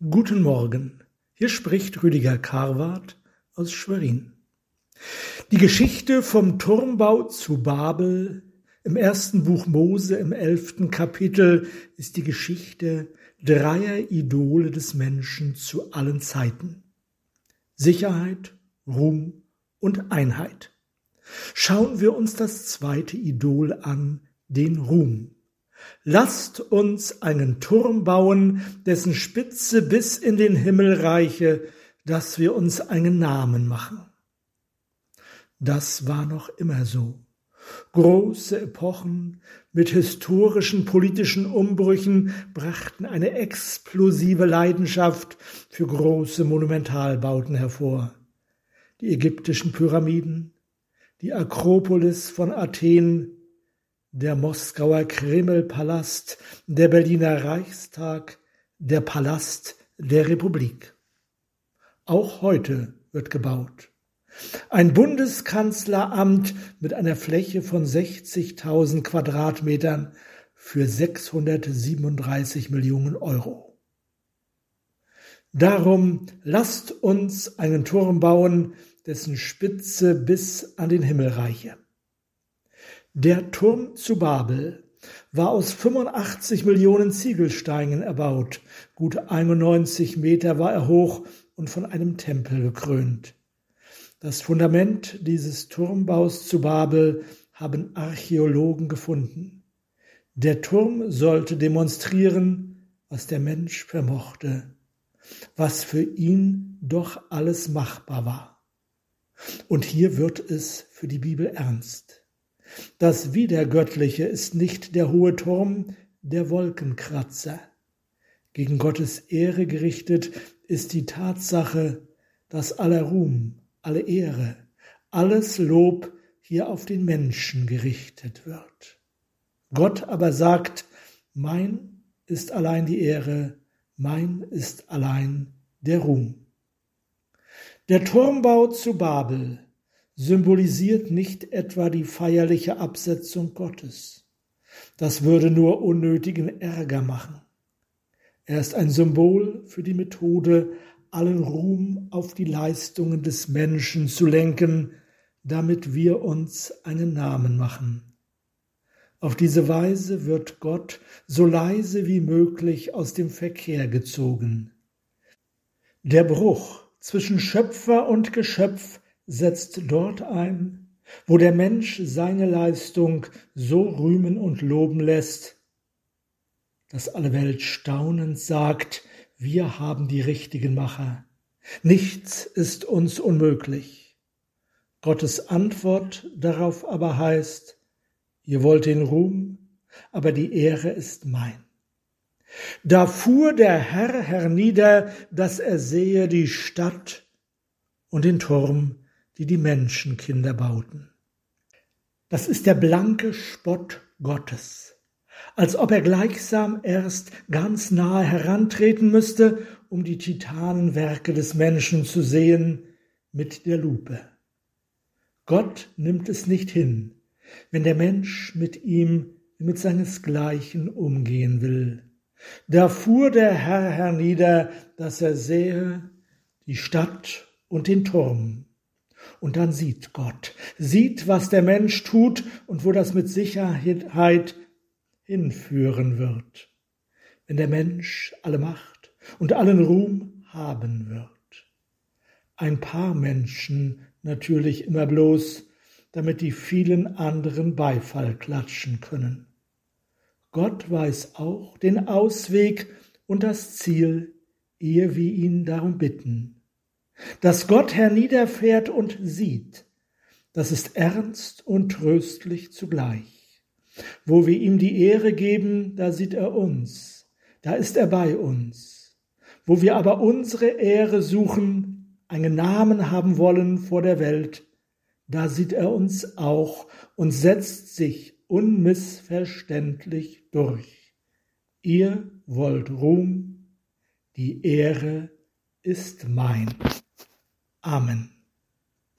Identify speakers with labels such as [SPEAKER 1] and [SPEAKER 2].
[SPEAKER 1] Guten Morgen, hier spricht Rüdiger Karwart aus Schwerin. Die Geschichte vom Turmbau zu Babel im ersten Buch Mose im elften Kapitel ist die Geschichte dreier Idole des Menschen zu allen Zeiten. Sicherheit, Ruhm und Einheit. Schauen wir uns das zweite Idol an, den Ruhm. Lasst uns einen Turm bauen, dessen Spitze bis in den Himmel reiche, dass wir uns einen Namen machen. Das war noch immer so. Große Epochen mit historischen politischen Umbrüchen brachten eine explosive Leidenschaft für große Monumentalbauten hervor. Die ägyptischen Pyramiden, die Akropolis von Athen, der Moskauer Kremlpalast, der Berliner Reichstag, der Palast der Republik. Auch heute wird gebaut. Ein Bundeskanzleramt mit einer Fläche von 60.000 Quadratmetern für 637 Millionen Euro. Darum lasst uns einen Turm bauen, dessen Spitze bis an den Himmel reiche. Der Turm zu Babel war aus 85 Millionen Ziegelsteinen erbaut. Gut 91 Meter war er hoch und von einem Tempel gekrönt. Das Fundament dieses Turmbaus zu Babel haben Archäologen gefunden. Der Turm sollte demonstrieren, was der Mensch vermochte, was für ihn doch alles machbar war. Und hier wird es für die Bibel ernst. Das Wiedergöttliche ist nicht der hohe Turm, der Wolkenkratzer. Gegen Gottes Ehre gerichtet ist die Tatsache, dass aller Ruhm, alle Ehre, alles Lob hier auf den Menschen gerichtet wird. Gott aber sagt, mein ist allein die Ehre, mein ist allein der Ruhm. Der Turmbau zu Babel symbolisiert nicht etwa die feierliche Absetzung Gottes. Das würde nur unnötigen Ärger machen. Er ist ein Symbol für die Methode, allen Ruhm auf die Leistungen des Menschen zu lenken, damit wir uns einen Namen machen. Auf diese Weise wird Gott so leise wie möglich aus dem Verkehr gezogen. Der Bruch zwischen Schöpfer und Geschöpf setzt dort ein, wo der Mensch seine Leistung so rühmen und loben lässt, dass alle Welt staunend sagt, wir haben die richtigen Macher. Nichts ist uns unmöglich. Gottes Antwort darauf aber heißt, ihr wollt den Ruhm, aber die Ehre ist mein. Da fuhr der Herr hernieder, dass er sehe die Stadt und den Turm die die Menschenkinder bauten. Das ist der blanke Spott Gottes, als ob er gleichsam erst ganz nahe herantreten müsste, um die Titanenwerke des Menschen zu sehen mit der Lupe. Gott nimmt es nicht hin, wenn der Mensch mit ihm mit seinesgleichen umgehen will. Da fuhr der Herr hernieder, dass er sähe die Stadt und den Turm und dann sieht Gott, sieht, was der Mensch tut und wo das mit Sicherheit hinführen wird, wenn der Mensch alle Macht und allen Ruhm haben wird. Ein paar Menschen natürlich immer bloß, damit die vielen anderen Beifall klatschen können. Gott weiß auch den Ausweg und das Ziel, ehe wir ihn darum bitten dass Gott herniederfährt und sieht, das ist ernst und tröstlich zugleich. Wo wir ihm die Ehre geben, da sieht er uns, da ist er bei uns. Wo wir aber unsere Ehre suchen, einen Namen haben wollen vor der Welt, da sieht er uns auch und setzt sich unmissverständlich durch. Ihr wollt Ruhm, die Ehre ist mein. Amen.